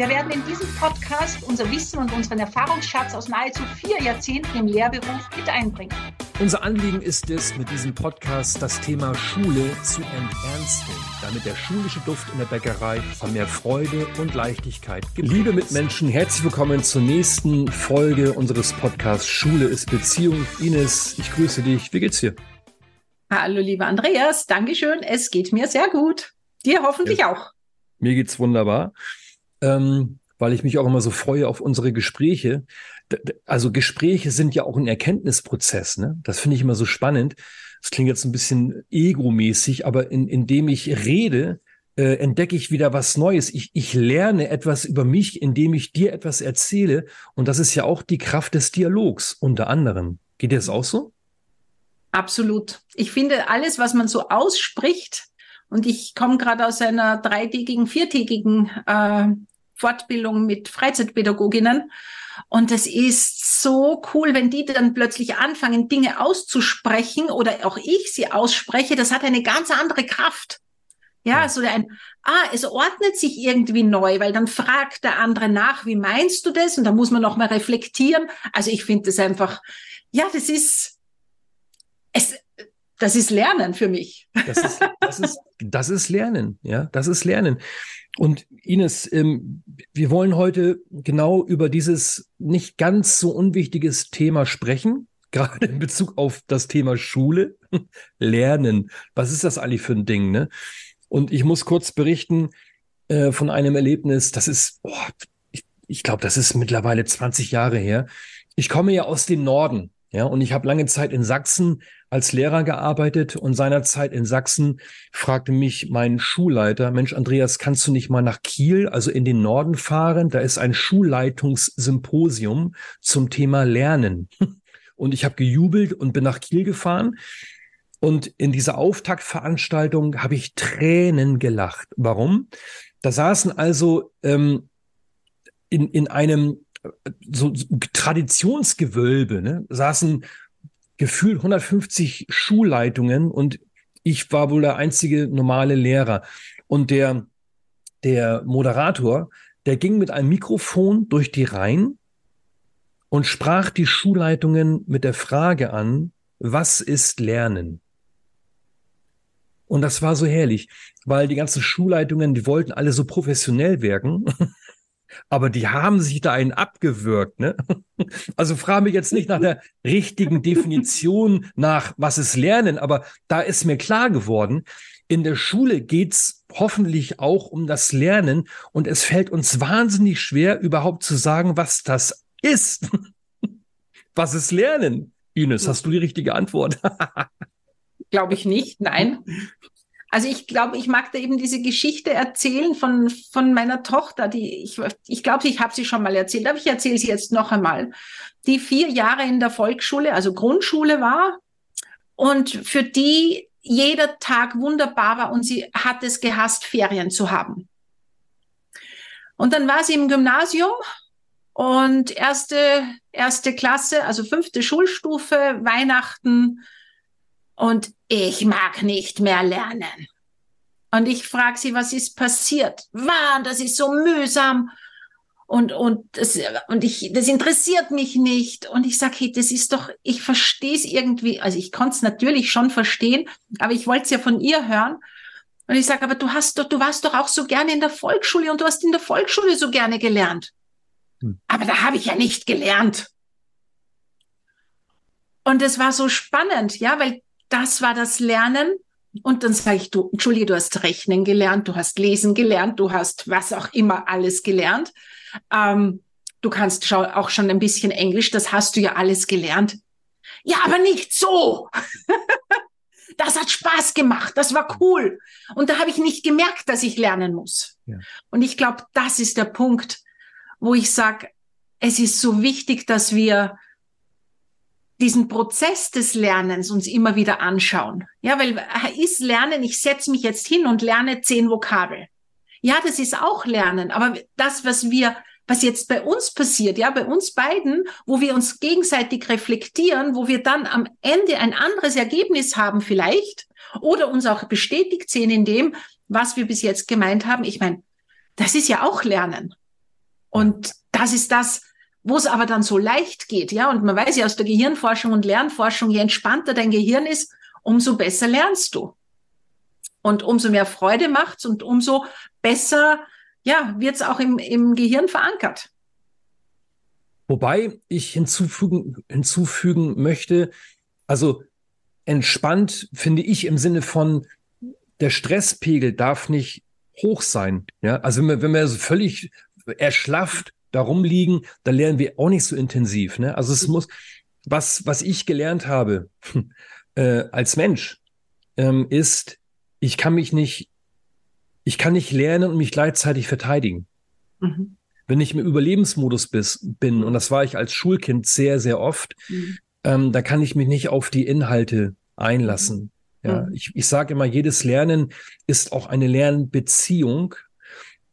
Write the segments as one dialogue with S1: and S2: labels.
S1: Wir werden in diesem Podcast unser Wissen und unseren Erfahrungsschatz aus nahezu vier Jahrzehnten im Lehrberuf mit einbringen.
S2: Unser Anliegen ist es, mit diesem Podcast das Thema Schule zu enternsten, damit der schulische Duft in der Bäckerei von mehr Freude und Leichtigkeit gibt. Liebe Mitmenschen, herzlich willkommen zur nächsten Folge unseres Podcasts Schule ist Beziehung. Ines, ich grüße dich. Wie geht's dir?
S1: Hallo, lieber Andreas. Dankeschön. Es geht mir sehr gut. Dir hoffentlich ja. auch.
S2: Mir geht's wunderbar ähm, weil ich mich auch immer so freue auf unsere Gespräche. Also Gespräche sind ja auch ein Erkenntnisprozess. Ne? Das finde ich immer so spannend. Das klingt jetzt ein bisschen egomäßig, aber in, indem ich rede, äh, entdecke ich wieder was Neues. Ich, ich lerne etwas über mich, indem ich dir etwas erzähle. Und das ist ja auch die Kraft des Dialogs unter anderem. Geht dir das auch so?
S1: Absolut. Ich finde, alles, was man so ausspricht, und ich komme gerade aus einer dreitägigen, viertägigen äh, Fortbildung mit Freizeitpädagoginnen. Und es ist so cool, wenn die dann plötzlich anfangen, Dinge auszusprechen oder auch ich sie ausspreche. Das hat eine ganz andere Kraft. Ja, so ein, ah, es ordnet sich irgendwie neu, weil dann fragt der andere nach, wie meinst du das? Und da muss man nochmal reflektieren. Also ich finde das einfach, ja, das ist, es, das ist Lernen für mich.
S2: Das ist, das ist, das ist Lernen, ja, das ist Lernen. Und Ines, ähm, wir wollen heute genau über dieses nicht ganz so unwichtiges Thema sprechen, gerade in Bezug auf das Thema Schule, Lernen. Was ist das eigentlich für ein Ding, ne? Und ich muss kurz berichten äh, von einem Erlebnis, das ist, oh, ich, ich glaube, das ist mittlerweile 20 Jahre her. Ich komme ja aus dem Norden, ja, und ich habe lange Zeit in Sachsen als Lehrer gearbeitet und seinerzeit in Sachsen fragte mich mein Schulleiter, Mensch, Andreas, kannst du nicht mal nach Kiel, also in den Norden fahren? Da ist ein Schulleitungssymposium zum Thema Lernen. Und ich habe gejubelt und bin nach Kiel gefahren. Und in dieser Auftaktveranstaltung habe ich Tränen gelacht. Warum? Da saßen also ähm, in, in einem so, so Traditionsgewölbe, ne, saßen gefühlt 150 Schulleitungen und ich war wohl der einzige normale Lehrer. Und der, der Moderator, der ging mit einem Mikrofon durch die Reihen und sprach die Schulleitungen mit der Frage an, was ist Lernen? Und das war so herrlich, weil die ganzen Schulleitungen, die wollten alle so professionell wirken. aber die haben sich da einen abgewürgt. Ne? Also frage mich jetzt nicht nach der richtigen Definition nach, was ist Lernen, aber da ist mir klar geworden, in der Schule geht's hoffentlich auch um das Lernen und es fällt uns wahnsinnig schwer, überhaupt zu sagen, was das ist. Was ist Lernen? Ines, hast du die richtige Antwort?
S1: Glaube ich nicht, nein. Also ich glaube, ich mag da eben diese Geschichte erzählen von, von meiner Tochter, die ich, ich glaube, ich habe sie schon mal erzählt, aber ich erzähle sie jetzt noch einmal, die vier Jahre in der Volksschule, also Grundschule war und für die jeder Tag wunderbar war und sie hat es gehasst, Ferien zu haben. Und dann war sie im Gymnasium und erste, erste Klasse, also fünfte Schulstufe, Weihnachten, und ich mag nicht mehr lernen. Und ich frage sie, was ist passiert? Mann, das ist so mühsam. Und, und, das, und ich, das interessiert mich nicht. Und ich sage, hey, das ist doch, ich verstehe es irgendwie. Also ich konnte es natürlich schon verstehen, aber ich wollte es ja von ihr hören. Und ich sage, aber du hast doch, du warst doch auch so gerne in der Volksschule und du hast in der Volksschule so gerne gelernt. Hm. Aber da habe ich ja nicht gelernt. Und es war so spannend, ja, weil das war das Lernen, Und dann sage ich, du, entschuldige, du hast Rechnen gelernt, du hast Lesen gelernt, du hast was auch immer alles gelernt. Ähm, du kannst auch schon ein bisschen Englisch, das hast du ja alles gelernt. Ja, aber nicht so. das hat Spaß gemacht, das war cool. Und da habe ich nicht gemerkt, dass ich lernen muss. Ja. Und ich glaube, das ist der Punkt, wo ich sage, es ist so wichtig, dass wir diesen Prozess des Lernens uns immer wieder anschauen. Ja, weil äh, ist Lernen, ich setze mich jetzt hin und lerne zehn Vokabel. Ja, das ist auch Lernen, aber das, was wir, was jetzt bei uns passiert, ja, bei uns beiden, wo wir uns gegenseitig reflektieren, wo wir dann am Ende ein anderes Ergebnis haben vielleicht oder uns auch bestätigt sehen in dem, was wir bis jetzt gemeint haben. Ich meine, das ist ja auch Lernen. Und das ist das, wo es aber dann so leicht geht, ja, und man weiß ja aus der Gehirnforschung und Lernforschung, je entspannter dein Gehirn ist, umso besser lernst du. Und umso mehr Freude macht's und umso besser, ja, wird's auch im, im Gehirn verankert.
S2: Wobei ich hinzufügen, hinzufügen möchte, also entspannt finde ich im Sinne von, der Stresspegel darf nicht hoch sein. Ja, also wenn wir, wenn wir so völlig erschlafft darum liegen, dann lernen wir auch nicht so intensiv. Ne? Also es muss, was, was ich gelernt habe äh, als Mensch, ähm, ist, ich kann mich nicht, ich kann nicht lernen und mich gleichzeitig verteidigen. Mhm. Wenn ich im Überlebensmodus bis, bin, und das war ich als Schulkind sehr, sehr oft, mhm. ähm, da kann ich mich nicht auf die Inhalte einlassen. Ja, mhm. ich, ich sage immer, jedes Lernen ist auch eine Lernbeziehung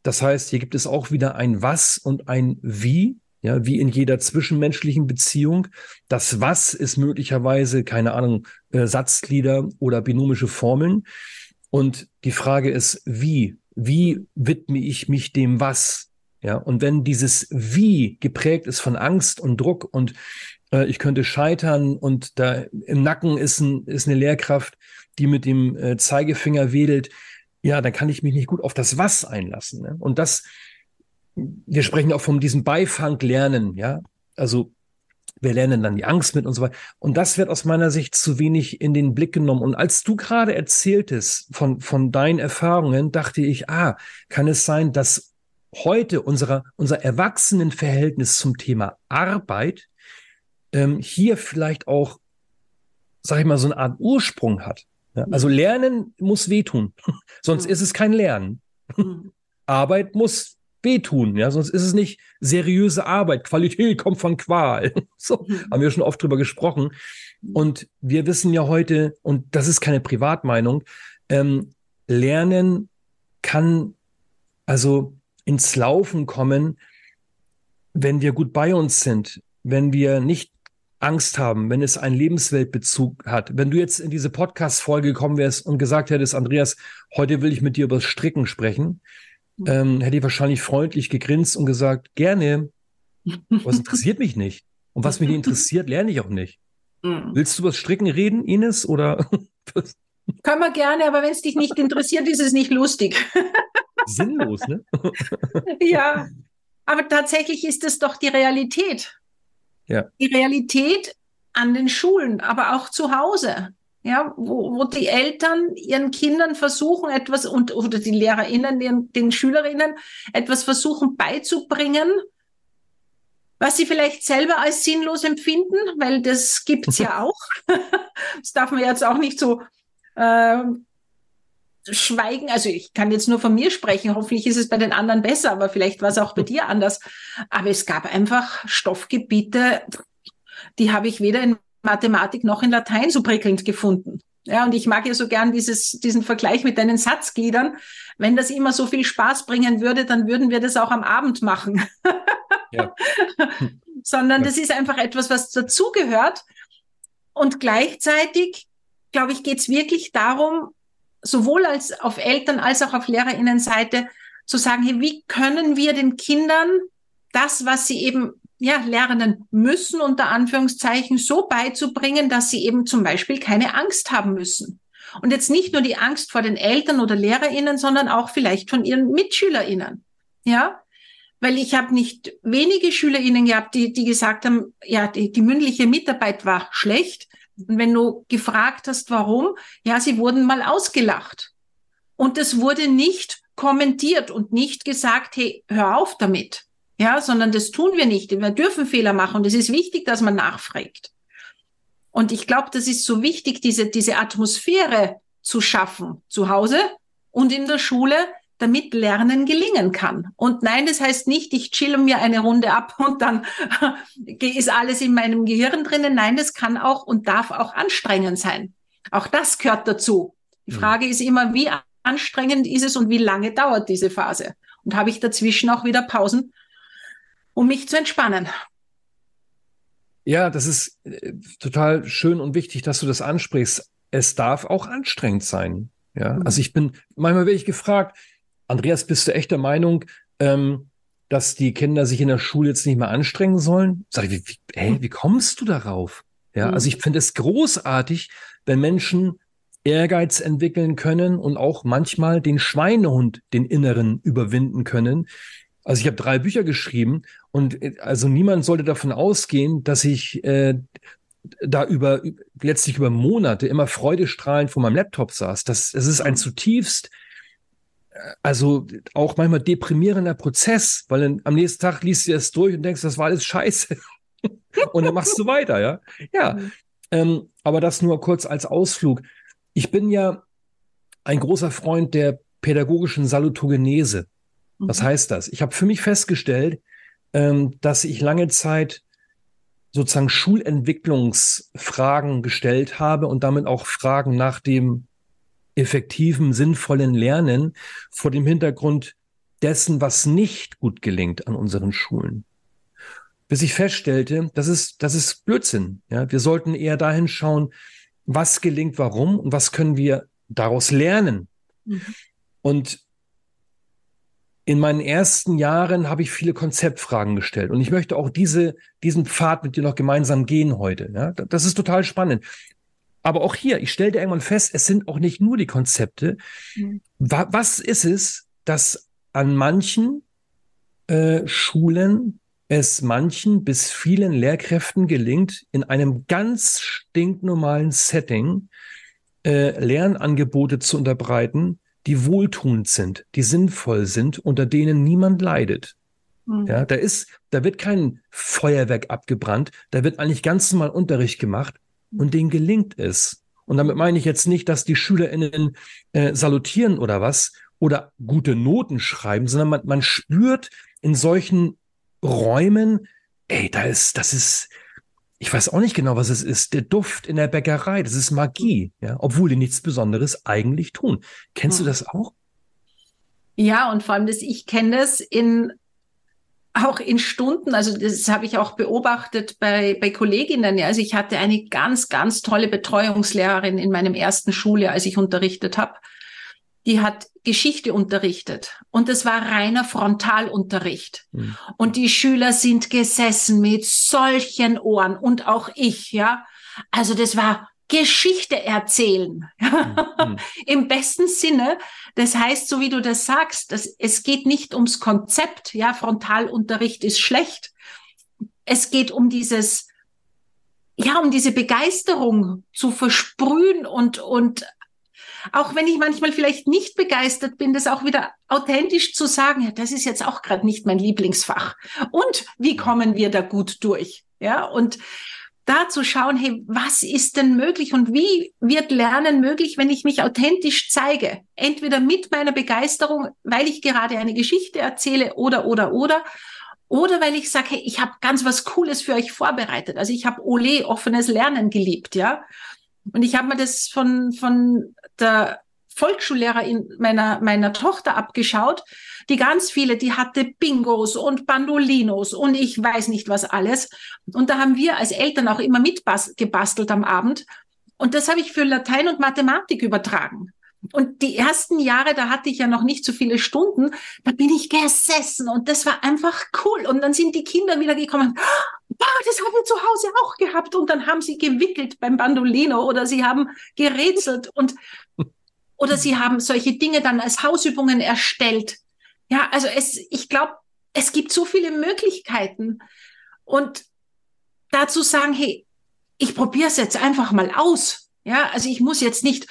S2: das heißt, hier gibt es auch wieder ein Was und ein Wie, ja, wie in jeder zwischenmenschlichen Beziehung. Das Was ist möglicherweise, keine Ahnung, äh, Satzglieder oder binomische Formeln. Und die Frage ist, wie? Wie widme ich mich dem Was? Ja, und wenn dieses Wie geprägt ist von Angst und Druck und äh, ich könnte scheitern und da im Nacken ist, ein, ist eine Lehrkraft, die mit dem äh, Zeigefinger wedelt, ja, dann kann ich mich nicht gut auf das Was einlassen. Ne? Und das, wir sprechen auch von diesem Beifang lernen, ja. Also wir lernen dann die Angst mit und so weiter. Und das wird aus meiner Sicht zu wenig in den Blick genommen. Und als du gerade erzähltest von, von deinen Erfahrungen, dachte ich, ah, kann es sein, dass heute unser, unser Erwachsenenverhältnis zum Thema Arbeit ähm, hier vielleicht auch, sag ich mal, so eine Art Ursprung hat. Ja, also Lernen muss wehtun, sonst mhm. ist es kein Lernen. Mhm. Arbeit muss wehtun, ja, sonst ist es nicht seriöse Arbeit. Qualität kommt von Qual. So mhm. haben wir schon oft drüber gesprochen. Und wir wissen ja heute, und das ist keine Privatmeinung, ähm, Lernen kann also ins Laufen kommen, wenn wir gut bei uns sind, wenn wir nicht Angst haben, wenn es einen Lebensweltbezug hat. Wenn du jetzt in diese Podcast-Folge gekommen wärst und gesagt hättest, Andreas, heute will ich mit dir über Stricken sprechen, mhm. ähm, hätte ich wahrscheinlich freundlich gegrinst und gesagt, gerne. Was interessiert mich nicht. Und was mich interessiert, lerne ich auch nicht. Mhm. Willst du über Stricken reden, Ines? Oder?
S1: Können wir gerne, aber wenn es dich nicht interessiert, ist es nicht lustig.
S2: Sinnlos, ne?
S1: ja, aber tatsächlich ist es doch die Realität. Ja. Die Realität an den Schulen, aber auch zu Hause. Ja, wo, wo die Eltern ihren Kindern versuchen, etwas und oder die LehrerInnen, den, den Schülerinnen etwas versuchen beizubringen, was sie vielleicht selber als sinnlos empfinden, weil das gibt's ja auch. das darf man jetzt auch nicht so äh, schweigen. Also ich kann jetzt nur von mir sprechen. Hoffentlich ist es bei den anderen besser, aber vielleicht war es auch bei dir anders. Aber es gab einfach Stoffgebiete, die habe ich weder in Mathematik noch in Latein so prickelnd gefunden. Ja, und ich mag ja so gern dieses, diesen Vergleich mit deinen Satzgliedern. Wenn das immer so viel Spaß bringen würde, dann würden wir das auch am Abend machen. Ja. Sondern ja. das ist einfach etwas, was dazugehört. Und gleichzeitig, glaube ich, geht es wirklich darum, sowohl als auf Eltern als auch auf Lehrerinnenseite zu sagen, hey, wie können wir den Kindern das, was sie eben ja, lernen müssen, unter Anführungszeichen, so beizubringen, dass sie eben zum Beispiel keine Angst haben müssen. Und jetzt nicht nur die Angst vor den Eltern oder LehrerInnen, sondern auch vielleicht von ihren MitschülerInnen. Ja, weil ich habe nicht wenige SchülerInnen gehabt, die, die gesagt haben, ja, die, die mündliche Mitarbeit war schlecht. Und wenn du gefragt hast, warum, ja, sie wurden mal ausgelacht. Und es wurde nicht kommentiert und nicht gesagt, hey, hör auf damit. Ja, sondern das tun wir nicht. Wir dürfen Fehler machen und es ist wichtig, dass man nachfragt. Und ich glaube, das ist so wichtig, diese, diese Atmosphäre zu schaffen, zu Hause und in der Schule, damit Lernen gelingen kann. Und nein, das heißt nicht, ich chill mir eine Runde ab und dann ist alles in meinem Gehirn drinnen. Nein, das kann auch und darf auch anstrengend sein. Auch das gehört dazu. Die mhm. Frage ist immer, wie anstrengend ist es und wie lange dauert diese Phase? Und habe ich dazwischen auch wieder Pausen, um mich zu entspannen?
S2: Ja, das ist äh, total schön und wichtig, dass du das ansprichst. Es darf auch anstrengend sein. Ja, mhm. also ich bin, manchmal werde ich gefragt, Andreas, bist du echt der Meinung, ähm, dass die Kinder sich in der Schule jetzt nicht mehr anstrengen sollen? Sag ich, wie, wie, hey, wie kommst du darauf? Ja, mhm. also ich finde es großartig, wenn Menschen Ehrgeiz entwickeln können und auch manchmal den Schweinehund, den inneren, überwinden können. Also ich habe drei Bücher geschrieben und äh, also niemand sollte davon ausgehen, dass ich äh, da über letztlich über Monate immer freudestrahlend vor meinem Laptop saß. Das, das ist ein zutiefst äh, also auch manchmal deprimierender Prozess, weil dann, am nächsten Tag liest du es durch und denkst, das war alles scheiße. und dann machst du weiter, ja. Ja. Mhm. Ähm, aber das nur kurz als Ausflug. Ich bin ja ein großer Freund der pädagogischen Salutogenese. Was mhm. heißt das? Ich habe für mich festgestellt, ähm, dass ich lange Zeit sozusagen Schulentwicklungsfragen gestellt habe und damit auch Fragen nach dem effektiven, sinnvollen Lernen vor dem Hintergrund dessen, was nicht gut gelingt an unseren Schulen. Bis ich feststellte, das ist, das ist Blödsinn. Ja, wir sollten eher dahin schauen, was gelingt, warum und was können wir daraus lernen. Mhm. Und in meinen ersten Jahren habe ich viele Konzeptfragen gestellt und ich möchte auch diese, diesen Pfad mit dir noch gemeinsam gehen heute. Ja? Das ist total spannend. Aber auch hier, ich stellte irgendwann fest, es sind auch nicht nur die Konzepte. Mhm. Was ist es, dass an manchen äh, Schulen es manchen bis vielen Lehrkräften gelingt, in einem ganz stinknormalen Setting äh, Lernangebote zu unterbreiten, die wohltuend sind, die sinnvoll sind, unter denen niemand leidet. Mhm. Ja, da ist, da wird kein Feuerwerk abgebrannt, da wird eigentlich ganz normal Unterricht gemacht und denen gelingt es. Und damit meine ich jetzt nicht, dass die SchülerInnen äh, salutieren oder was oder gute Noten schreiben, sondern man, man spürt in solchen Räumen, ey, da ist, das ist, ich weiß auch nicht genau, was es ist. Der Duft in der Bäckerei, das ist Magie, ja, obwohl die nichts Besonderes eigentlich tun. Kennst hm. du das auch?
S1: Ja, und vor allem, dass ich kenne das in auch in Stunden, also das habe ich auch beobachtet bei, bei Kolleginnen. Ja. Also ich hatte eine ganz, ganz tolle Betreuungslehrerin in meinem ersten Schuljahr, als ich unterrichtet habe die hat Geschichte unterrichtet und es war reiner Frontalunterricht. Mhm. Und die Schüler sind gesessen mit solchen Ohren und auch ich, ja. Also das war Geschichte erzählen. Mhm. Im besten Sinne. Das heißt, so wie du das sagst, das, es geht nicht ums Konzept, ja, Frontalunterricht ist schlecht. Es geht um dieses, ja, um diese Begeisterung zu versprühen und, und auch wenn ich manchmal vielleicht nicht begeistert bin, das auch wieder authentisch zu sagen, ja, das ist jetzt auch gerade nicht mein Lieblingsfach. Und wie kommen wir da gut durch? Ja, und da zu schauen, hey, was ist denn möglich und wie wird Lernen möglich, wenn ich mich authentisch zeige? Entweder mit meiner Begeisterung, weil ich gerade eine Geschichte erzähle oder, oder, oder. Oder weil ich sage, hey, ich habe ganz was Cooles für euch vorbereitet. Also ich habe Ole offenes Lernen geliebt, ja. Und ich habe mir das von, von der Volksschullehrerin meiner, meiner Tochter abgeschaut, die ganz viele, die hatte Bingos und Bandolinos und ich weiß nicht was alles. Und da haben wir als Eltern auch immer mitgebastelt am Abend. Und das habe ich für Latein und Mathematik übertragen. Und die ersten Jahre, da hatte ich ja noch nicht so viele Stunden, da bin ich gesessen und das war einfach cool. Und dann sind die Kinder wieder gekommen, boah, das haben wir zu Hause auch gehabt. Und dann haben sie gewickelt beim Bandolino oder sie haben gerätselt und oder sie haben solche Dinge dann als Hausübungen erstellt. Ja, also es, ich glaube, es gibt so viele Möglichkeiten. Und dazu sagen, hey, ich probiere es jetzt einfach mal aus. Ja, also ich muss jetzt nicht,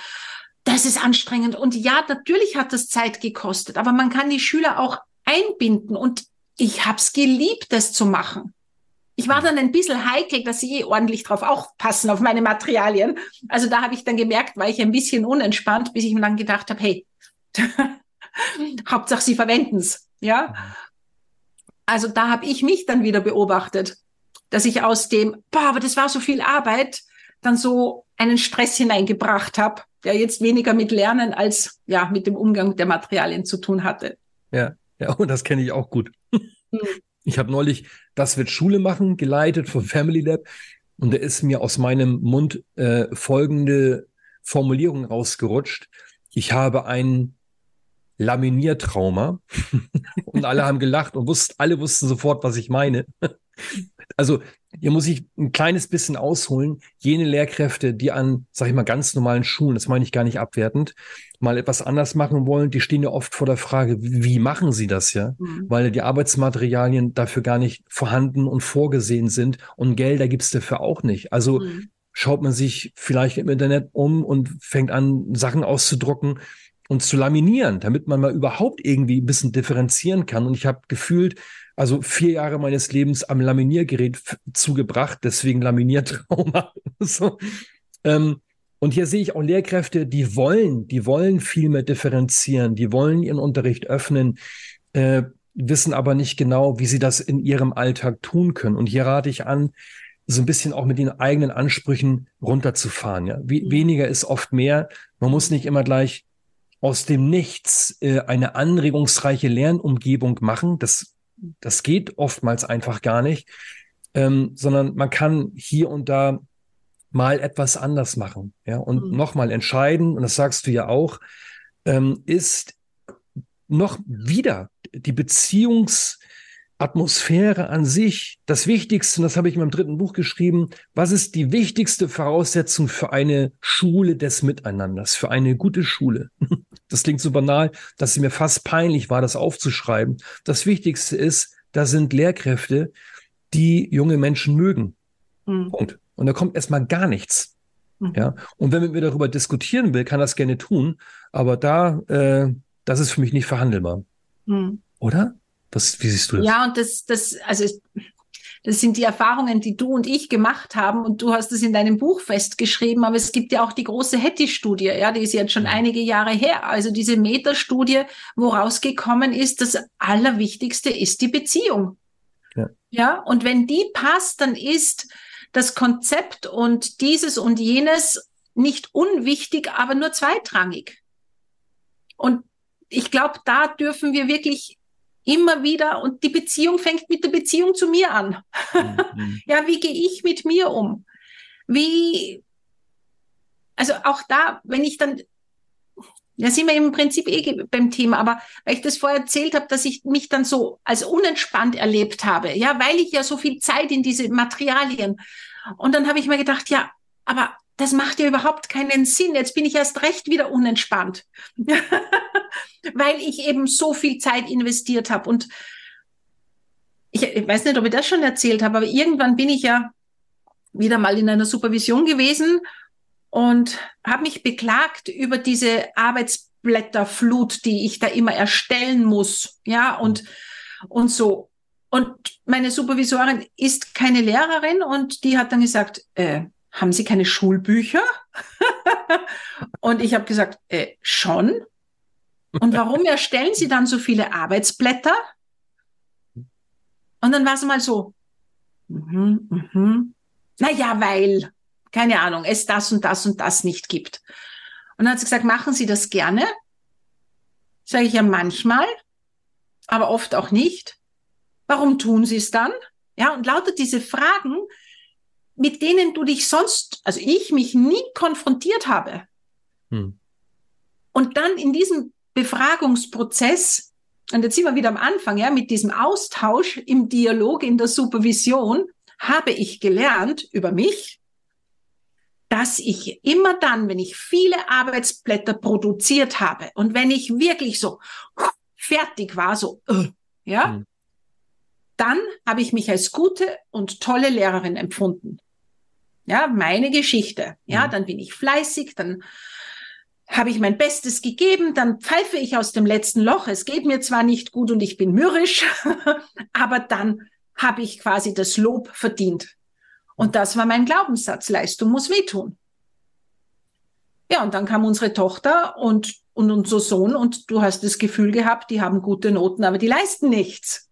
S1: das ist anstrengend. Und ja, natürlich hat das Zeit gekostet, aber man kann die Schüler auch einbinden. Und ich habe es geliebt, das zu machen. Ich war dann ein bisschen heikel, dass sie eh ordentlich drauf aufpassen auf meine Materialien. Also da habe ich dann gemerkt, war ich ein bisschen unentspannt, bis ich mir dann gedacht habe, hey, Hauptsache sie verwenden es. Ja. Also da habe ich mich dann wieder beobachtet, dass ich aus dem, boah, aber das war so viel Arbeit, dann so einen Stress hineingebracht habe, der jetzt weniger mit Lernen als ja mit dem Umgang der Materialien zu tun hatte.
S2: Ja, ja, und das kenne ich auch gut. Ich habe neulich Das wird Schule machen geleitet von Family Lab und da ist mir aus meinem Mund äh, folgende Formulierung rausgerutscht. Ich habe ein Laminiertrauma und alle haben gelacht und wussten, alle wussten sofort, was ich meine. Also hier muss ich ein kleines bisschen ausholen. Jene Lehrkräfte, die an, sag ich mal, ganz normalen Schulen, das meine ich gar nicht abwertend, mal etwas anders machen wollen, die stehen ja oft vor der Frage, wie machen sie das ja? Mhm. Weil die Arbeitsmaterialien dafür gar nicht vorhanden und vorgesehen sind und Gelder gibt's dafür auch nicht. Also mhm. schaut man sich vielleicht im Internet um und fängt an, Sachen auszudrucken und zu laminieren, damit man mal überhaupt irgendwie ein bisschen differenzieren kann. Und ich habe gefühlt, also vier Jahre meines Lebens am Laminiergerät zugebracht, deswegen Laminiertrauma. so. Ähm, und hier sehe ich auch Lehrkräfte, die wollen, die wollen viel mehr differenzieren, die wollen ihren Unterricht öffnen, äh, wissen aber nicht genau, wie sie das in ihrem Alltag tun können. Und hier rate ich an, so ein bisschen auch mit den eigenen Ansprüchen runterzufahren. Ja, Wie, mhm. weniger ist oft mehr. Man muss nicht immer gleich aus dem Nichts äh, eine anregungsreiche Lernumgebung machen. Das, das geht oftmals einfach gar nicht, ähm, sondern man kann hier und da mal etwas anders machen. Ja, und mhm. nochmal entscheiden, und das sagst du ja auch, ähm, ist noch wieder die Beziehungsatmosphäre an sich das Wichtigste, und das habe ich in meinem dritten Buch geschrieben, was ist die wichtigste Voraussetzung für eine Schule des Miteinanders, für eine gute Schule? Das klingt so banal, dass es mir fast peinlich war, das aufzuschreiben. Das Wichtigste ist, da sind Lehrkräfte, die junge Menschen mögen. Mhm. Punkt. Und da kommt erstmal gar nichts. Mhm. Ja. Und wenn man mir darüber diskutieren will, kann das gerne tun. Aber da, äh, das ist für mich nicht verhandelbar. Mhm. Oder? Was, wie siehst du das?
S1: Ja, und das, das, also das sind die Erfahrungen, die du und ich gemacht haben. Und du hast es in deinem Buch festgeschrieben. Aber es gibt ja auch die große Hattie-Studie. Ja, die ist jetzt schon einige Jahre her. Also diese Meta-Studie, wo rausgekommen ist, das Allerwichtigste ist die Beziehung. Ja. ja, und wenn die passt, dann ist das Konzept und dieses und jenes nicht unwichtig, aber nur zweitrangig. Und ich glaube, da dürfen wir wirklich immer wieder, und die Beziehung fängt mit der Beziehung zu mir an. Mhm. ja, wie gehe ich mit mir um? Wie, also auch da, wenn ich dann ja, sind wir im Prinzip eh beim Thema, aber weil ich das vorher erzählt habe, dass ich mich dann so als unentspannt erlebt habe, ja, weil ich ja so viel Zeit in diese Materialien. Und dann habe ich mir gedacht, ja, aber das macht ja überhaupt keinen Sinn. Jetzt bin ich erst recht wieder unentspannt, weil ich eben so viel Zeit investiert habe. Und ich, ich weiß nicht, ob ich das schon erzählt habe, aber irgendwann bin ich ja wieder mal in einer Supervision gewesen und habe mich beklagt über diese Arbeitsblätterflut, die ich da immer erstellen muss, ja, und, und so. Und meine Supervisorin ist keine Lehrerin und die hat dann gesagt, äh, haben Sie keine Schulbücher? und ich habe gesagt, äh, schon. Und warum erstellen Sie dann so viele Arbeitsblätter? Und dann war es mal so, mhm, mhm. naja, weil keine Ahnung, es das und das und das nicht gibt. Und dann hat sie gesagt, machen Sie das gerne? Sage ich ja manchmal, aber oft auch nicht. Warum tun Sie es dann? Ja, und lauter diese Fragen, mit denen du dich sonst, also ich mich nie konfrontiert habe. Hm. Und dann in diesem Befragungsprozess, und jetzt sind wir wieder am Anfang, ja, mit diesem Austausch im Dialog, in der Supervision, habe ich gelernt über mich, dass ich immer dann, wenn ich viele Arbeitsblätter produziert habe und wenn ich wirklich so fertig war, so, äh, ja, mhm. dann habe ich mich als gute und tolle Lehrerin empfunden. Ja, meine Geschichte. Ja, mhm. dann bin ich fleißig, dann habe ich mein Bestes gegeben, dann pfeife ich aus dem letzten Loch. Es geht mir zwar nicht gut und ich bin mürrisch, aber dann habe ich quasi das Lob verdient. Und das war mein Glaubenssatz. Leistung muss wehtun. Ja, und dann kam unsere Tochter und, und unser Sohn und du hast das Gefühl gehabt, die haben gute Noten, aber die leisten nichts.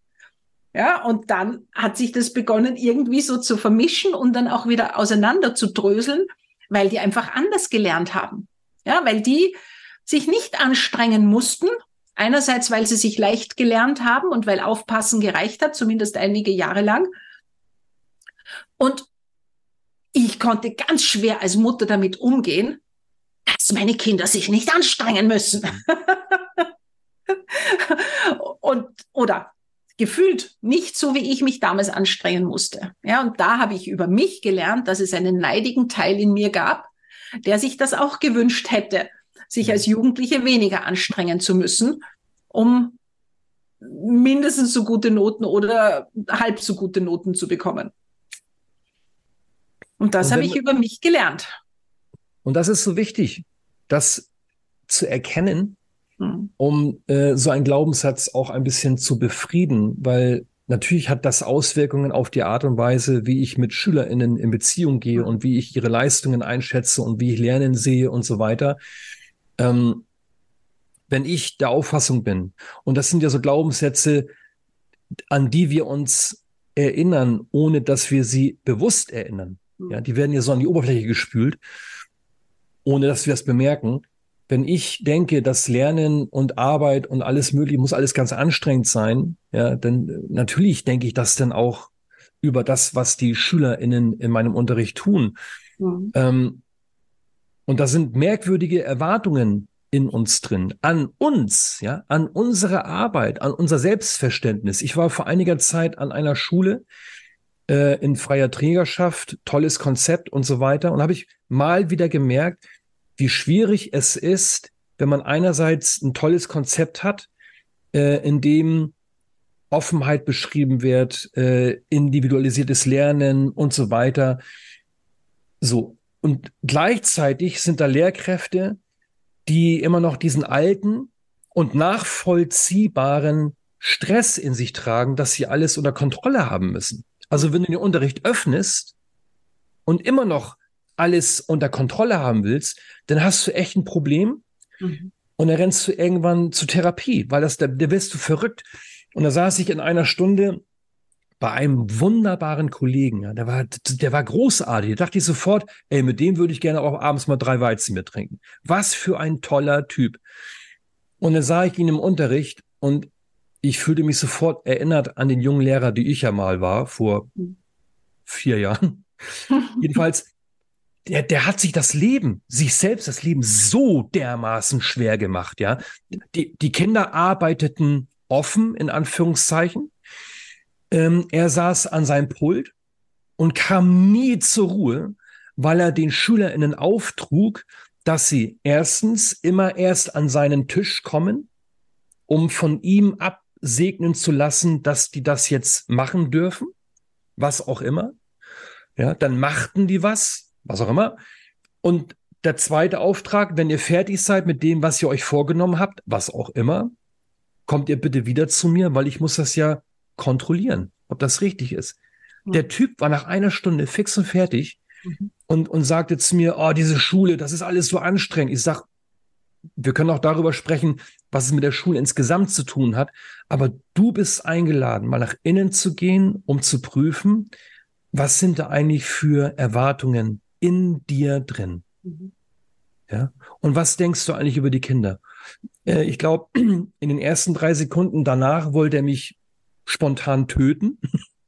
S1: Ja, und dann hat sich das begonnen, irgendwie so zu vermischen und dann auch wieder auseinander zu dröseln, weil die einfach anders gelernt haben. Ja, weil die sich nicht anstrengen mussten. Einerseits, weil sie sich leicht gelernt haben und weil Aufpassen gereicht hat, zumindest einige Jahre lang. Und ich konnte ganz schwer als Mutter damit umgehen, dass meine Kinder sich nicht anstrengen müssen. und, oder gefühlt nicht so, wie ich mich damals anstrengen musste. Ja, und da habe ich über mich gelernt, dass es einen neidigen Teil in mir gab, der sich das auch gewünscht hätte, sich als Jugendliche weniger anstrengen zu müssen, um mindestens so gute Noten oder halb so gute Noten zu bekommen. Und das habe ich über mich gelernt.
S2: Und das ist so wichtig, das zu erkennen, hm. um äh, so einen Glaubenssatz auch ein bisschen zu befrieden, weil Natürlich hat das Auswirkungen auf die Art und Weise, wie ich mit SchülerInnen in Beziehung gehe und wie ich ihre Leistungen einschätze und wie ich Lernen sehe und so weiter. Ähm, wenn ich der Auffassung bin, und das sind ja so Glaubenssätze, an die wir uns erinnern, ohne dass wir sie bewusst erinnern. Ja, die werden ja so an die Oberfläche gespült, ohne dass wir es bemerken wenn ich denke, dass Lernen und Arbeit und alles mögliche muss alles ganz anstrengend sein, ja, dann äh, natürlich denke ich das dann auch über das, was die SchülerInnen in meinem Unterricht tun. Mhm. Ähm, und da sind merkwürdige Erwartungen in uns drin, an uns, ja, an unsere Arbeit, an unser Selbstverständnis. Ich war vor einiger Zeit an einer Schule äh, in freier Trägerschaft, tolles Konzept und so weiter. Und habe ich mal wieder gemerkt, wie schwierig es ist, wenn man einerseits ein tolles Konzept hat, äh, in dem Offenheit beschrieben wird, äh, individualisiertes Lernen und so weiter. So. Und gleichzeitig sind da Lehrkräfte, die immer noch diesen alten und nachvollziehbaren Stress in sich tragen, dass sie alles unter Kontrolle haben müssen. Also wenn du den Unterricht öffnest und immer noch alles unter Kontrolle haben willst, dann hast du echt ein Problem. Mhm. Und dann rennst du irgendwann zur Therapie, weil das, da, da wirst du verrückt. Und da saß ich in einer Stunde bei einem wunderbaren Kollegen, ja, der war, der war großartig. Da dachte ich sofort, ey, mit dem würde ich gerne auch abends mal drei Weizen mit trinken. Was für ein toller Typ. Und dann sah ich ihn im Unterricht und ich fühlte mich sofort erinnert an den jungen Lehrer, die ich ja mal war, vor mhm. vier Jahren. Jedenfalls, der, der hat sich das Leben, sich selbst das Leben so dermaßen schwer gemacht, ja. Die, die Kinder arbeiteten offen, in Anführungszeichen. Ähm, er saß an seinem Pult und kam nie zur Ruhe, weil er den SchülerInnen auftrug, dass sie erstens immer erst an seinen Tisch kommen, um von ihm absegnen zu lassen, dass die das jetzt machen dürfen, was auch immer. Ja, dann machten die was, was auch immer. Und der zweite Auftrag, wenn ihr fertig seid mit dem, was ihr euch vorgenommen habt, was auch immer, kommt ihr bitte wieder zu mir, weil ich muss das ja kontrollieren, ob das richtig ist. Mhm. Der Typ war nach einer Stunde fix und fertig mhm. und, und sagte zu mir, oh, diese Schule, das ist alles so anstrengend. Ich sag, wir können auch darüber sprechen, was es mit der Schule insgesamt zu tun hat. Aber du bist eingeladen, mal nach innen zu gehen, um zu prüfen, was sind da eigentlich für Erwartungen in dir drin. Mhm. Ja. Und was denkst du eigentlich über die Kinder? Äh, ich glaube, in den ersten drei Sekunden danach wollte er mich spontan töten.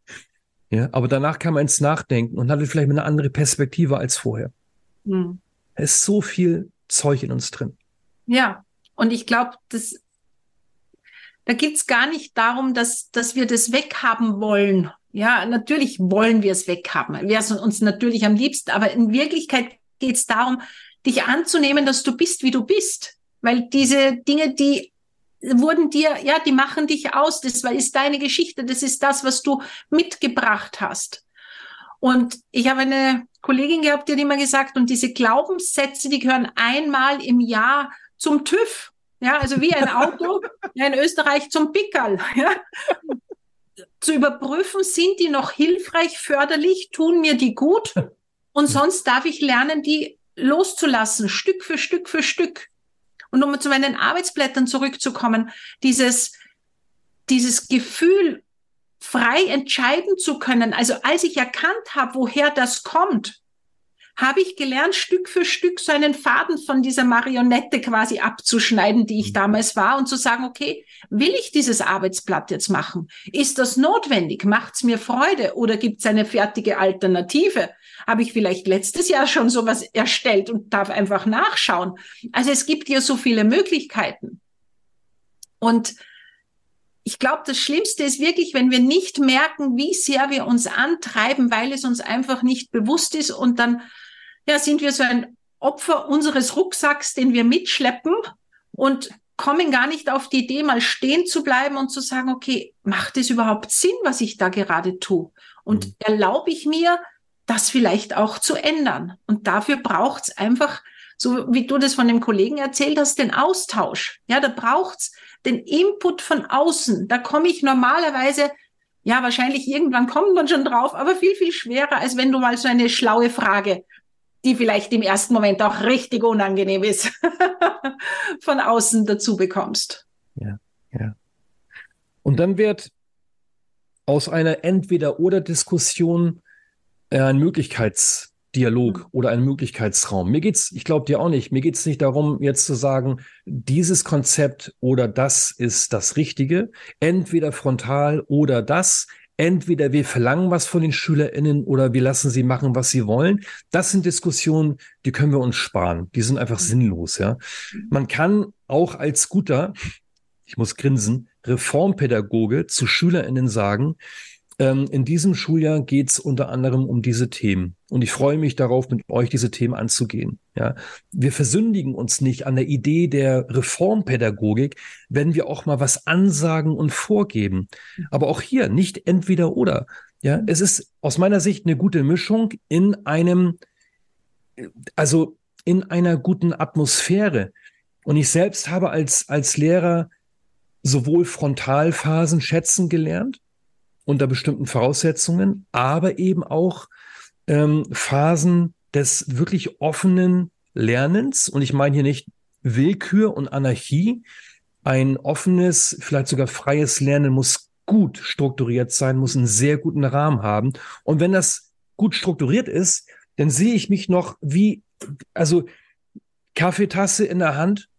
S2: ja, aber danach kam er ins Nachdenken und hatte vielleicht eine andere Perspektive als vorher. Mhm. Es ist so viel Zeug in uns drin.
S1: Ja, und ich glaube, das da geht's gar nicht darum, dass, dass wir das weghaben wollen ja, natürlich wollen wir es weghaben. Wäre es uns natürlich am liebsten, aber in Wirklichkeit geht es darum, dich anzunehmen, dass du bist, wie du bist. Weil diese Dinge, die wurden dir, ja, die machen dich aus. Das ist deine Geschichte. Das ist das, was du mitgebracht hast. Und ich habe eine Kollegin gehabt, die hat immer gesagt, und diese Glaubenssätze, die gehören einmal im Jahr zum TÜV. Ja, also wie ein Auto in Österreich zum Pickerl. Ja. Zu überprüfen, sind die noch hilfreich, förderlich, tun mir die gut? Und sonst darf ich lernen, die loszulassen, Stück für Stück für Stück. Und um zu meinen Arbeitsblättern zurückzukommen, dieses, dieses Gefühl, frei entscheiden zu können. Also als ich erkannt habe, woher das kommt, habe ich gelernt, Stück für Stück so einen Faden von dieser Marionette quasi abzuschneiden, die ich mhm. damals war und zu sagen, okay, will ich dieses Arbeitsblatt jetzt machen? Ist das notwendig? Macht es mir Freude oder gibt es eine fertige Alternative? Habe ich vielleicht letztes Jahr schon sowas erstellt und darf einfach nachschauen? Also es gibt ja so viele Möglichkeiten. Und ich glaube, das Schlimmste ist wirklich, wenn wir nicht merken, wie sehr wir uns antreiben, weil es uns einfach nicht bewusst ist und dann ja, sind wir so ein Opfer unseres Rucksacks, den wir mitschleppen und kommen gar nicht auf die Idee, mal stehen zu bleiben und zu sagen, okay, macht es überhaupt Sinn, was ich da gerade tue? Und mhm. erlaube ich mir, das vielleicht auch zu ändern? Und dafür braucht es einfach, so wie du das von dem Kollegen erzählt hast, den Austausch. Ja, da braucht es den Input von außen, da komme ich normalerweise, ja, wahrscheinlich irgendwann kommt man schon drauf, aber viel, viel schwerer, als wenn du mal so eine schlaue Frage, die vielleicht im ersten Moment auch richtig unangenehm ist, von außen dazu bekommst.
S2: Ja, ja. Und dann wird aus einer Entweder-Oder-Diskussion ein Möglichkeits- Dialog mhm. oder ein Möglichkeitsraum. Mir geht's, ich glaube dir auch nicht, mir geht's nicht darum, jetzt zu sagen, dieses Konzept oder das ist das Richtige, entweder frontal oder das, entweder wir verlangen was von den SchülerInnen oder wir lassen sie machen, was sie wollen. Das sind Diskussionen, die können wir uns sparen. Die sind einfach sinnlos, ja. Man kann auch als guter, ich muss grinsen, Reformpädagoge zu SchülerInnen sagen, ähm, in diesem Schuljahr geht es unter anderem um diese Themen. Und ich freue mich darauf, mit euch diese Themen anzugehen. Ja, wir versündigen uns nicht an der Idee der Reformpädagogik, wenn wir auch mal was ansagen und vorgeben. Aber auch hier nicht entweder oder. Ja, es ist aus meiner Sicht eine gute Mischung in einem, also in einer guten Atmosphäre. Und ich selbst habe als, als Lehrer sowohl Frontalphasen schätzen gelernt, unter bestimmten Voraussetzungen, aber eben auch ähm, Phasen des wirklich offenen Lernens. Und ich meine hier nicht Willkür und Anarchie. Ein offenes, vielleicht sogar freies Lernen muss gut strukturiert sein, muss einen sehr guten Rahmen haben. Und wenn das gut strukturiert ist, dann sehe ich mich noch wie, also Kaffeetasse in der Hand.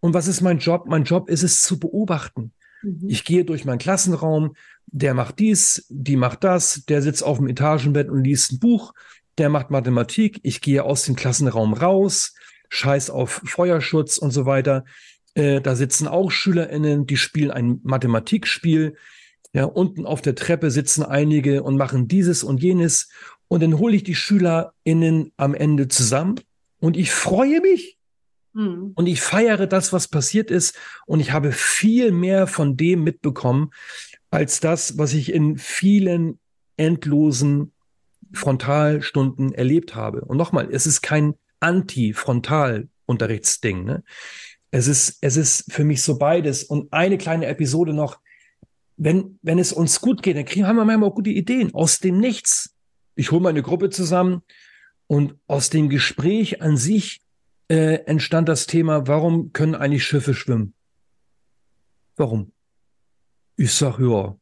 S2: Und was ist mein Job? Mein Job ist es zu beobachten. Mhm. Ich gehe durch meinen Klassenraum, der macht dies, die macht das, der sitzt auf dem Etagenbett und liest ein Buch, der macht Mathematik, ich gehe aus dem Klassenraum raus, scheiß auf Feuerschutz und so weiter. Äh, da sitzen auch SchülerInnen, die spielen ein Mathematikspiel. Ja, unten auf der Treppe sitzen einige und machen dieses und jenes. Und dann hole ich die SchülerInnen am Ende zusammen und ich freue mich. Mhm. Und ich feiere das, was passiert ist. Und ich habe viel mehr von dem mitbekommen, als das, was ich in vielen endlosen Frontalstunden erlebt habe. Und nochmal, es ist kein Anti-Frontal-Unterrichtsding. Ne? Es ist, es ist für mich so beides. Und eine kleine Episode noch. Wenn, wenn es uns gut geht, dann kriegen, haben wir manchmal auch gute Ideen. Aus dem Nichts. Ich hole meine Gruppe zusammen und aus dem Gespräch an sich äh, entstand das Thema, warum können eigentlich Schiffe schwimmen? Warum? Ich sag, ja,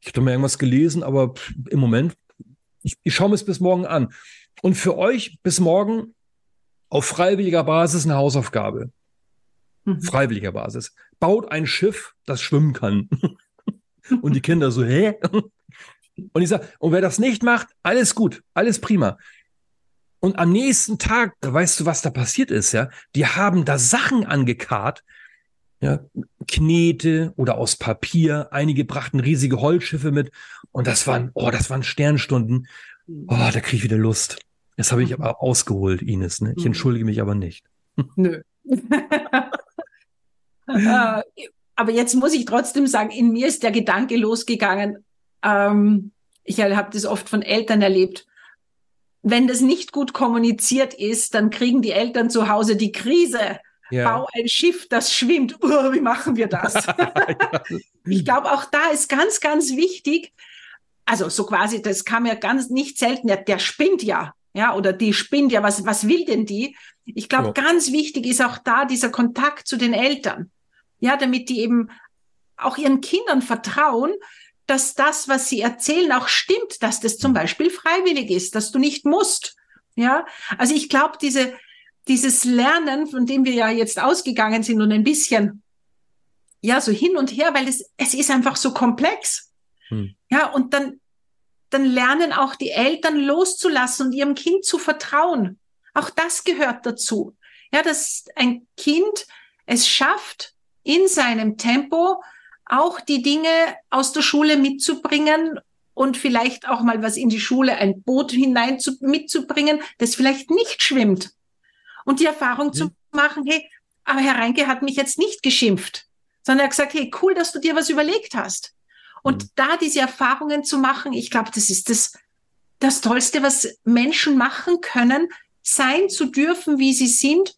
S2: ich habe mal irgendwas gelesen, aber im Moment, ich, ich schaue mir es bis morgen an. Und für euch bis morgen auf freiwilliger Basis eine Hausaufgabe. Mhm. Freiwilliger Basis. Baut ein Schiff, das schwimmen kann. und die Kinder so, hä? Und ich sage, und wer das nicht macht, alles gut, alles prima. Und am nächsten Tag, weißt du, was da passiert ist, ja? Die haben da Sachen angekarrt, ja, Knete oder aus Papier. Einige brachten riesige Holzschiffe mit und das waren, oh, das waren Sternstunden. Oh, da kriege ich wieder Lust. Jetzt habe ich aber ausgeholt, Ines. Ne? Ich mhm. entschuldige mich aber nicht. Nö.
S1: Äh, aber jetzt muss ich trotzdem sagen, in mir ist der Gedanke losgegangen. Ähm, ich habe das oft von Eltern erlebt. wenn das nicht gut kommuniziert ist, dann kriegen die Eltern zu Hause die Krise. Ja. Bau ein Schiff, das schwimmt. Oh, wie machen wir das? ja. Ich glaube, auch da ist ganz, ganz wichtig, also so quasi, das kam ja ganz nicht selten, der, der spinnt ja, ja, oder die spinnt ja, was, was will denn die? Ich glaube, ja. ganz wichtig ist auch da dieser Kontakt zu den Eltern. Ja, damit die eben auch ihren Kindern vertrauen, dass das, was sie erzählen, auch stimmt, dass das zum Beispiel freiwillig ist, dass du nicht musst. Ja, also ich glaube, diese, dieses Lernen, von dem wir ja jetzt ausgegangen sind und ein bisschen, ja, so hin und her, weil es, es ist einfach so komplex. Hm. Ja, und dann, dann lernen auch die Eltern loszulassen und ihrem Kind zu vertrauen. Auch das gehört dazu. Ja, dass ein Kind es schafft, in seinem Tempo auch die Dinge aus der Schule mitzubringen und vielleicht auch mal was in die Schule, ein Boot hinein zu, mitzubringen, das vielleicht nicht schwimmt. Und die Erfahrung mhm. zu machen, hey, aber Herr Reinke hat mich jetzt nicht geschimpft, sondern er hat gesagt, hey, cool, dass du dir was überlegt hast. Und mhm. da diese Erfahrungen zu machen, ich glaube, das ist das, das Tollste, was Menschen machen können, sein zu dürfen, wie sie sind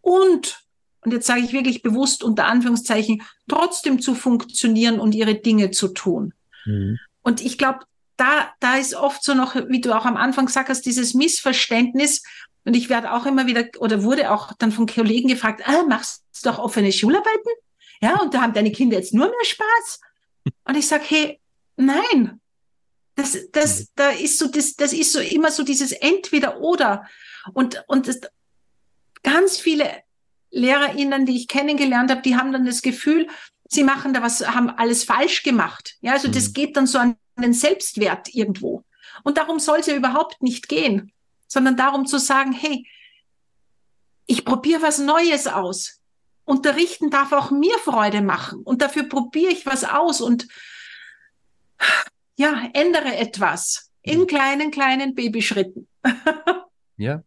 S1: und und jetzt sage ich wirklich bewusst unter Anführungszeichen, trotzdem zu funktionieren und ihre Dinge zu tun. Mhm. Und ich glaube, da, da ist oft so noch, wie du auch am Anfang gesagt hast, dieses Missverständnis. Und ich werde auch immer wieder oder wurde auch dann von Kollegen gefragt, ah, machst du doch offene Schularbeiten? Ja, und da haben deine Kinder jetzt nur mehr Spaß. Und ich sage, hey, nein. Das, das, mhm. da ist so, das, das ist so immer so dieses Entweder-Oder. Und, und das, ganz viele LehrerInnen, die ich kennengelernt habe, die haben dann das Gefühl, sie machen da was, haben alles falsch gemacht. Ja, also mhm. das geht dann so an den Selbstwert irgendwo. Und darum soll es ja überhaupt nicht gehen, sondern darum zu sagen, hey, ich probiere was Neues aus. Unterrichten darf auch mir Freude machen und dafür probiere ich was aus und ja, ändere etwas in mhm. kleinen, kleinen Babyschritten.
S2: ja.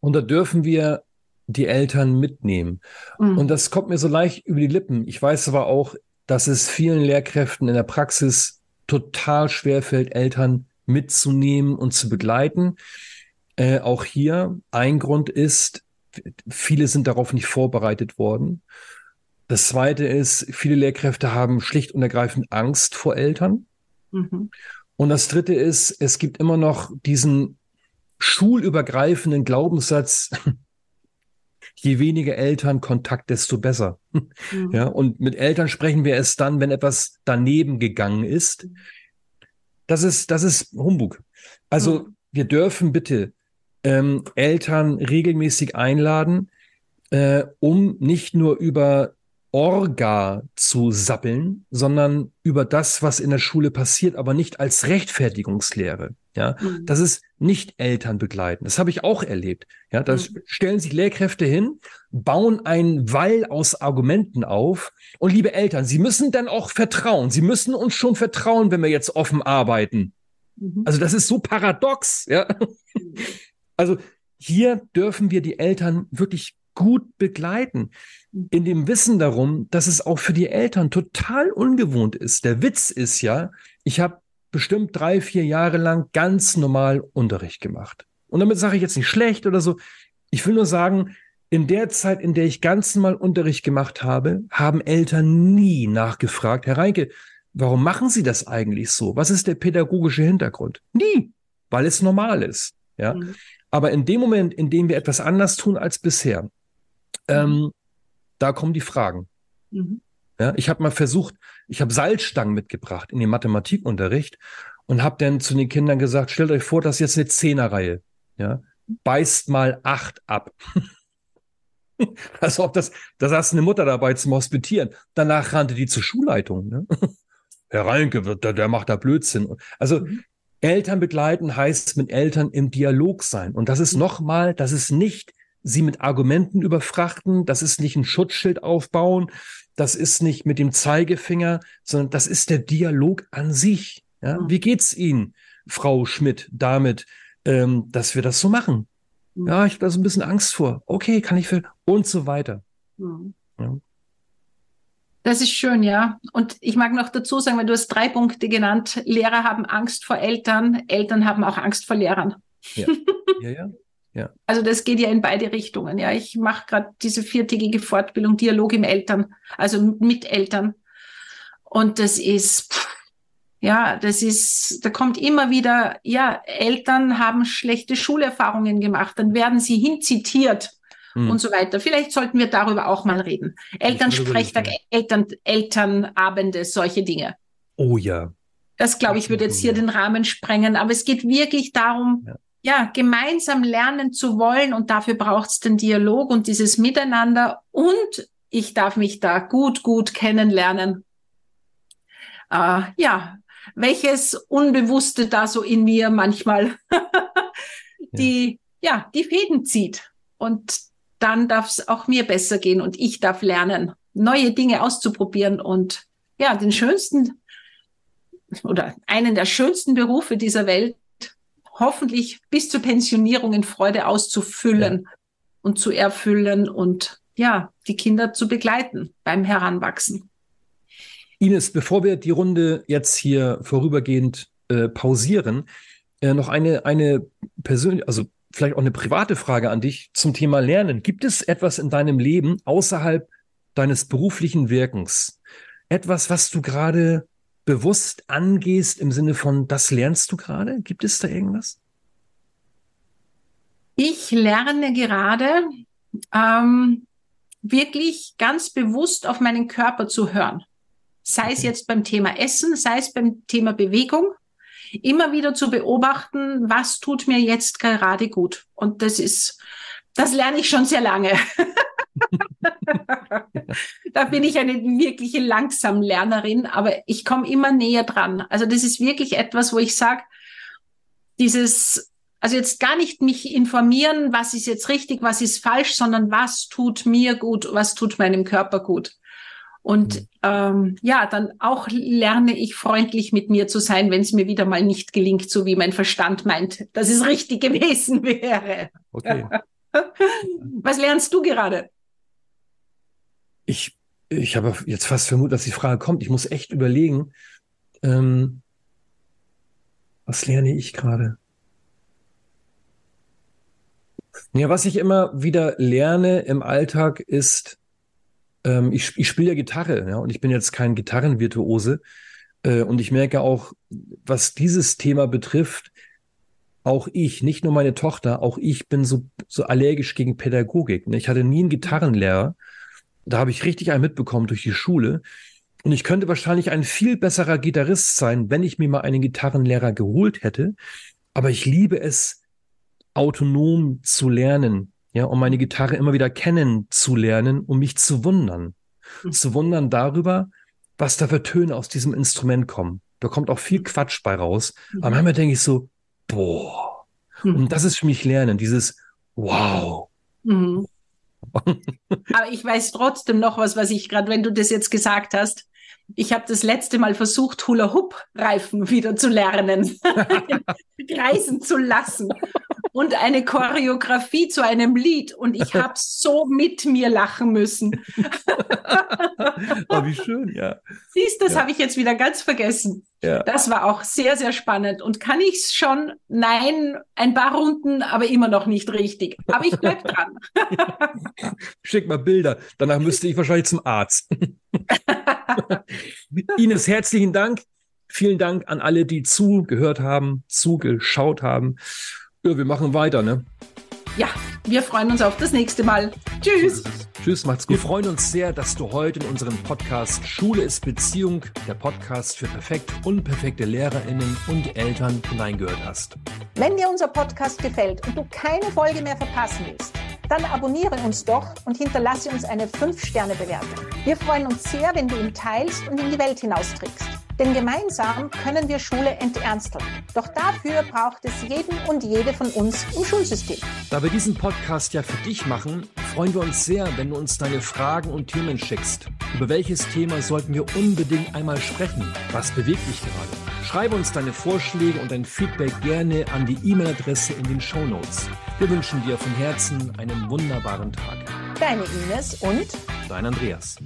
S2: Und da dürfen wir die Eltern mitnehmen. Mhm. Und das kommt mir so leicht über die Lippen. Ich weiß aber auch, dass es vielen Lehrkräften in der Praxis total schwer fällt, Eltern mitzunehmen und zu begleiten. Äh, auch hier ein Grund ist, viele sind darauf nicht vorbereitet worden. Das zweite ist, viele Lehrkräfte haben schlicht und ergreifend Angst vor Eltern. Mhm. Und das dritte ist, es gibt immer noch diesen schulübergreifenden Glaubenssatz, je weniger Elternkontakt, desto besser. Mhm. Ja, und mit Eltern sprechen wir es dann, wenn etwas daneben gegangen ist. Das ist, das ist Humbug. Also mhm. wir dürfen bitte ähm, Eltern regelmäßig einladen, äh, um nicht nur über Orga zu sappeln, sondern über das, was in der Schule passiert, aber nicht als Rechtfertigungslehre. Ja, mhm. das ist nicht Eltern begleiten. Das habe ich auch erlebt. Ja, da mhm. stellen sich Lehrkräfte hin, bauen einen Wall aus Argumenten auf. Und liebe Eltern, Sie müssen dann auch vertrauen. Sie müssen uns schon vertrauen, wenn wir jetzt offen arbeiten. Mhm. Also das ist so paradox. Ja. also hier dürfen wir die Eltern wirklich gut begleiten. In dem Wissen darum, dass es auch für die Eltern total ungewohnt ist. Der Witz ist ja, ich habe bestimmt drei, vier Jahre lang ganz normal Unterricht gemacht. Und damit sage ich jetzt nicht schlecht oder so. Ich will nur sagen, in der Zeit, in der ich ganz normal Unterricht gemacht habe, haben Eltern nie nachgefragt, Herr Reinke, warum machen Sie das eigentlich so? Was ist der pädagogische Hintergrund? Nie, weil es normal ist. Ja. Mhm. Aber in dem Moment, in dem wir etwas anders tun als bisher, ähm, mhm. da kommen die Fragen. Mhm. Ja, ich habe mal versucht, ich habe Salzstangen mitgebracht in den Mathematikunterricht und habe dann zu den Kindern gesagt, stellt euch vor, das ist jetzt eine Zehnerreihe. Ja, beißt mal acht ab. also ob das, da saß eine Mutter dabei zum Hospitieren. Danach rannte die zur Schulleitung. Ne? Herr Reinke, der, der macht da Blödsinn. Also mhm. Eltern begleiten heißt mit Eltern im Dialog sein. Und das ist mhm. nochmal, das ist nicht sie mit Argumenten überfrachten, das ist nicht ein Schutzschild aufbauen, das ist nicht mit dem Zeigefinger, sondern das ist der Dialog an sich. Ja? Mhm. Wie geht's Ihnen, Frau Schmidt, damit, ähm, dass wir das so machen? Mhm. Ja, ich habe da so ein bisschen Angst vor. Okay, kann ich für und so weiter. Mhm.
S1: Ja. Das ist schön, ja. Und ich mag noch dazu sagen, weil du hast drei Punkte genannt. Lehrer haben Angst vor Eltern, Eltern haben auch Angst vor Lehrern.
S2: Ja, ja, ja. ja.
S1: Also das geht ja in beide Richtungen. Ja, ich mache gerade diese viertägige Fortbildung Dialog im Eltern, also mit Eltern. Und das ist, ja, das ist, da kommt immer wieder, ja, Eltern haben schlechte Schulerfahrungen gemacht, dann werden sie hinzitiert hm. und so weiter. Vielleicht sollten wir darüber auch mal reden. Elternsprechtag, Eltern, Elternabende, solche Dinge.
S2: Oh ja.
S1: Das, glaube ich, würde jetzt hier den Rahmen sprengen. Aber es geht wirklich darum, ja. ja gemeinsam lernen zu wollen. Und dafür braucht es den Dialog und dieses Miteinander. Und ich darf mich da gut, gut kennenlernen. Äh, ja, welches Unbewusste da so in mir manchmal die, ja. ja, die Fäden zieht. Und dann darf es auch mir besser gehen und ich darf lernen, neue Dinge auszuprobieren und ja, den schönsten oder einen der schönsten Berufe dieser Welt hoffentlich bis zur Pensionierung in Freude auszufüllen ja. und zu erfüllen und ja, die Kinder zu begleiten beim Heranwachsen.
S2: Ines, bevor wir die Runde jetzt hier vorübergehend äh, pausieren, äh, noch eine, eine persönliche, also vielleicht auch eine private Frage an dich zum Thema Lernen. Gibt es etwas in deinem Leben außerhalb deines beruflichen Wirkens? Etwas, was du gerade bewusst angehst im Sinne von, das lernst du gerade? Gibt es da irgendwas?
S1: Ich lerne gerade ähm, wirklich ganz bewusst auf meinen Körper zu hören. Sei es jetzt beim Thema Essen, sei es beim Thema Bewegung, immer wieder zu beobachten, was tut mir jetzt gerade gut. Und das ist, das lerne ich schon sehr lange. da bin ich eine wirkliche Langsamlernerin, aber ich komme immer näher dran. Also das ist wirklich etwas, wo ich sage, dieses, also jetzt gar nicht mich informieren, was ist jetzt richtig, was ist falsch, sondern was tut mir gut, was tut meinem Körper gut. Und mhm. ähm, ja, dann auch lerne ich freundlich mit mir zu sein, wenn es mir wieder mal nicht gelingt, so wie mein Verstand meint, dass es richtig gewesen wäre. Okay. Was lernst du gerade?
S2: Ich, ich habe jetzt fast vermutet, dass die Frage kommt. Ich muss echt überlegen, ähm, was lerne ich gerade? Ja, was ich immer wieder lerne im Alltag ist, ähm, ich, ich spiele ja Gitarre, ja, und ich bin jetzt kein Gitarrenvirtuose. Äh, und ich merke auch, was dieses Thema betrifft, auch ich, nicht nur meine Tochter, auch ich bin so, so allergisch gegen Pädagogik. Ne? Ich hatte nie einen Gitarrenlehrer. Da habe ich richtig einen mitbekommen durch die Schule. Und ich könnte wahrscheinlich ein viel besserer Gitarrist sein, wenn ich mir mal einen Gitarrenlehrer geholt hätte. Aber ich liebe es, autonom zu lernen, ja, um meine Gitarre immer wieder kennenzulernen, um mich zu wundern. Mhm. Zu wundern darüber, was da für Töne aus diesem Instrument kommen. Da kommt auch viel Quatsch bei raus. Mhm. Aber manchmal denke ich so, boah. Mhm. Und das ist für mich Lernen, dieses Wow. Mhm.
S1: Aber ich weiß trotzdem noch was, was ich gerade, wenn du das jetzt gesagt hast, ich habe das letzte Mal versucht, Hula-Hoop-Reifen wieder zu lernen, kreisen zu lassen und eine Choreografie zu einem Lied und ich habe so mit mir lachen müssen.
S2: oh, wie schön, ja.
S1: Siehst, das ja. habe ich jetzt wieder ganz vergessen. Ja. Das war auch sehr, sehr spannend. Und kann ich es schon? Nein, ein paar Runden, aber immer noch nicht richtig. Aber ich bleib dran.
S2: Schick mal Bilder. Danach müsste ich wahrscheinlich zum Arzt. Ines, herzlichen Dank. Vielen Dank an alle, die zugehört haben, zugeschaut haben. Ja, wir machen weiter, ne?
S1: Ja, wir freuen uns auf das nächste Mal. Tschüss.
S2: Tschüss, macht's gut. Wir freuen uns sehr, dass du heute in unserem Podcast Schule ist Beziehung, der Podcast für perfekt unperfekte LehrerInnen und Eltern hineingehört hast.
S1: Wenn dir unser Podcast gefällt und du keine Folge mehr verpassen willst, dann abonniere uns doch und hinterlasse uns eine 5-Sterne-Bewertung. Wir freuen uns sehr, wenn du ihn teilst und in die Welt hinausträgst. Denn gemeinsam können wir Schule enternsteln. Doch dafür braucht es jeden und jede von uns im Schulsystem.
S2: Da wir diesen Podcast ja für dich machen, freuen wir uns sehr, wenn du uns deine Fragen und Themen schickst. Über welches Thema sollten wir unbedingt einmal sprechen? Was bewegt dich gerade? Schreibe uns deine Vorschläge und dein Feedback gerne an die E-Mail-Adresse in den Show Notes. Wir wünschen dir von Herzen einen wunderbaren Tag.
S1: Deine Ines und
S2: dein Andreas.